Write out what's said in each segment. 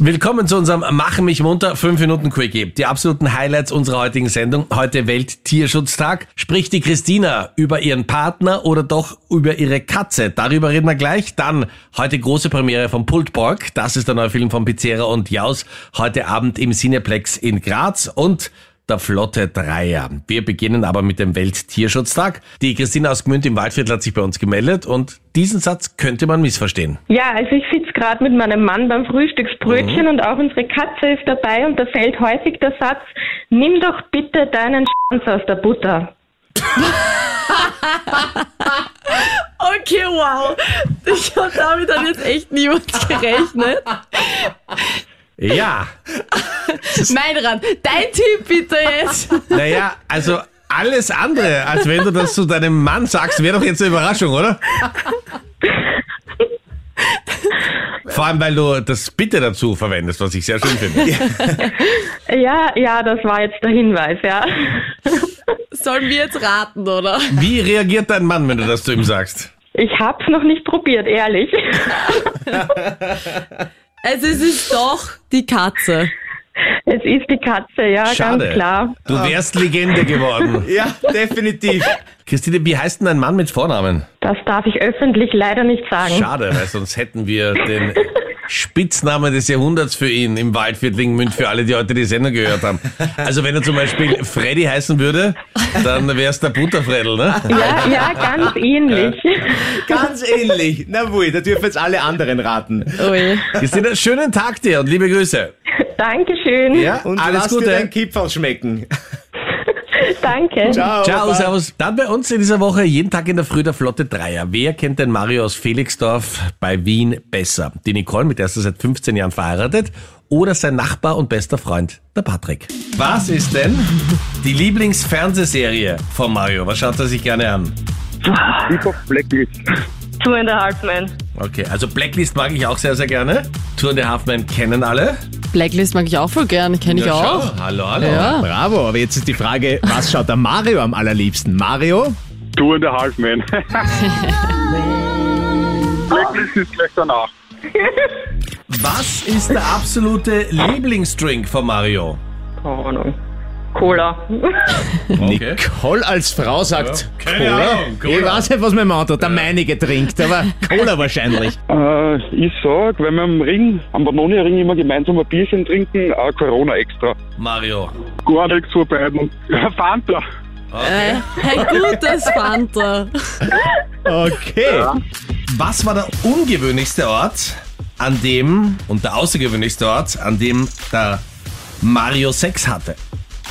Willkommen zu unserem Machen mich munter 5 Minuten Quickie. Die absoluten Highlights unserer heutigen Sendung. Heute Welttierschutztag. Spricht die Christina über ihren Partner oder doch über ihre Katze? Darüber reden wir gleich. Dann heute große Premiere von Pultborg. Das ist der neue Film von Pizzera und Jaus. Heute Abend im Cineplex in Graz und der Flotte Dreier. Wir beginnen aber mit dem Welttierschutztag. Die Christina aus Gmünd im Waldviertel hat sich bei uns gemeldet und diesen Satz könnte man missverstehen. Ja, also ich sitze gerade mit meinem Mann beim Frühstücksbrötchen Mhm. und auch unsere Katze ist dabei und da fällt häufig der Satz, nimm doch bitte deinen Schwanz aus der Butter. Okay, wow. Ich habe damit dann jetzt echt niemand gerechnet. Ja, Meinrad, dein Tipp bitte jetzt. naja, also alles andere, als wenn du das zu deinem Mann sagst, wäre doch jetzt eine Überraschung, oder? Vor allem, weil du das Bitte dazu verwendest, was ich sehr schön finde. Ja, ja, das war jetzt der Hinweis, ja. Sollen wir jetzt raten, oder? Wie reagiert dein Mann, wenn du das zu ihm sagst? Ich hab's noch nicht probiert, ehrlich. Also es ist doch die Katze. Es ist die Katze, ja, Schade. ganz klar. Du wärst Legende geworden. Ja, definitiv. Christine, wie heißt denn dein Mann mit Vornamen? Das darf ich öffentlich leider nicht sagen. Schade, weil sonst hätten wir den Spitznamen des Jahrhunderts für ihn im Waldviertel in München, für alle, die heute die Sendung gehört haben. Also wenn er zum Beispiel Freddy heißen würde, dann wär's der Butterfredel, ne? Ja, ja, ganz ähnlich. Ganz ähnlich. Na wohl, da dürfen jetzt alle anderen raten. Ui. Christine, schönen Tag dir und liebe Grüße. Dankeschön. Ja, Und alles lass dir Gute. dein Kipferl schmecken. Danke. Ciao. Ciao, Baba. servus. Dann bei uns in dieser Woche jeden Tag in der Früh der Flotte Dreier. Wer kennt den Mario aus Felixdorf bei Wien besser? Die Nicole, mit der ist er seit 15 Jahren verheiratet, oder sein Nachbar und bester Freund, der Patrick. Was ist denn die Lieblingsfernsehserie von Mario? Was schaut er sich gerne an? Ich hab Blacklist. Two and a half men. Okay, also Blacklist mag ich auch sehr, sehr gerne. Two and a Half Men kennen alle. Blacklist mag ich auch voll gern, kenne ich Ja, auch. schau. Hallo, hallo. Ja. Bravo, aber jetzt ist die Frage, was schaut der Mario am allerliebsten? Mario? Two and a half man. Blacklist ist gleich danach. Was ist der absolute Lieblingsdrink von Mario? Keine Ahnung. Cola. Okay. Nicole als Frau sagt Ja, keine Cola. Ahnung, Cola. Ich weiß nicht, was mein Mann tut. Der meinige trinkt, aber Cola wahrscheinlich. Äh, ich sag, wenn wir am Ring, am Vanoni-Ring immer gemeinsam ein Bierchen trinken, äh, Corona extra. Mario. Gar nichts vor beiden. Ja, Fanta. Äh, ein gutes Fanta. Okay. Was war der ungewöhnlichste Ort, an dem, und der außergewöhnlichste Ort, an dem der Mario Sex hatte?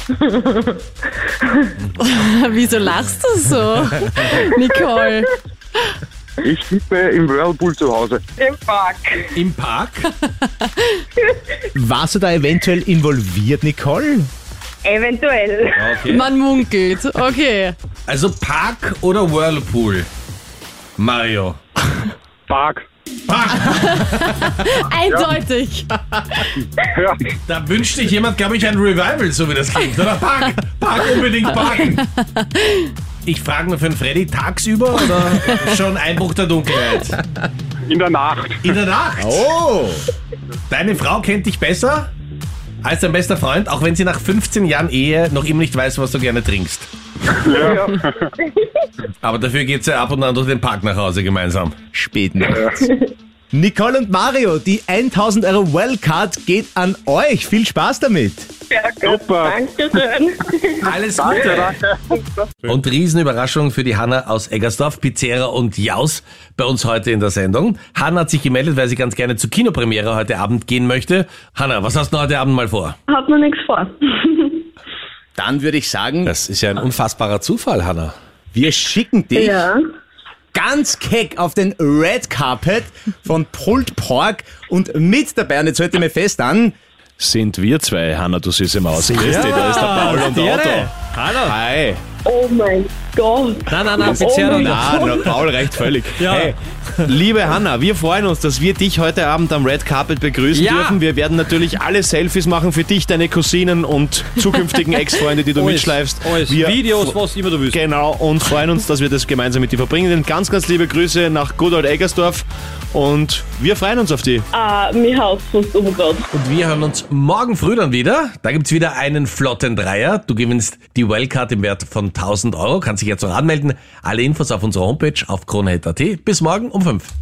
Wieso lachst du so, Nicole? Ich tippe im Whirlpool zu Hause. Im Park. Im Park? Warst du da eventuell involviert, Nicole? Eventuell. Okay. Man munkelt. Okay. Also Park oder Whirlpool? Mario. Park. Park! Eindeutig. Ja, Da wünscht sich jemand, glaube ich, ein Revival, so wie das klingt. Oder Park! Park unbedingt parken! Ich frage nur für den Freddy, tagsüber oder schon Einbruch der Dunkelheit? in der Nacht. In der Nacht! Oh. Deine Frau kennt dich besser als dein bester Freund, auch wenn sie nach 15 Jahren Ehe noch immer nicht weiß, was du gerne trinkst. Ja. Aber dafür geht sie ab und an durch den Park nach Hause gemeinsam. Spät nachts. Nicole und Mario, die 1000 Euro Wellcard geht an euch. Viel Spaß damit. Super. Dankeschön. Alles Gute! danke. Und Riesenüberraschung für die Hanna aus Eggersdorf, Pizzera und Jaus bei uns heute in der Sendung. Hanna hat sich gemeldet, weil sie ganz gerne zur Kinopremiere heute Abend gehen möchte. Hanna, was hast du heute Abend mal vor? Hat mir nichts vor. Dann würde ich sagen, Das ist ja ein unfassbarer Zufall, Hanna. wir schicken dich Ja. ganz keck auf den Red Carpet von Pulled Pork und mit dabei, und jetzt halte ich mir fest an, sind wir zwei, Hanna, du süße Maus. Grüß dich, da ist der Paul und der Otto. Hallo. Hi. Oh mein Gott. Nein, nein, nein, Oh mein Na, na, Paul reicht völlig. Hey, Liebe Hanna, wir freuen uns, dass wir dich heute Abend am Red Carpet begrüßen Ja. dürfen. Wir werden natürlich alle Selfies machen für dich, deine Cousinen und zukünftigen Ex-Freunde, die du Alles, mitschleifst. alles. Wir Videos, was immer du willst. Genau, und freuen uns, dass wir das gemeinsam mit dir verbringen. Ganz, ganz liebe Grüße nach Good Old Eggersdorf und wir freuen uns auf die. Ah, mir haut fast umgegangen. Und wir hören uns morgen früh dann wieder. Da gibt's wieder einen flotten Dreier. Du gewinnst die Wildcard im Wert von 1000 Euro. Kannst dich jetzt noch anmelden. Alle Infos auf unserer Homepage auf kronehit.at. Bis morgen um 5.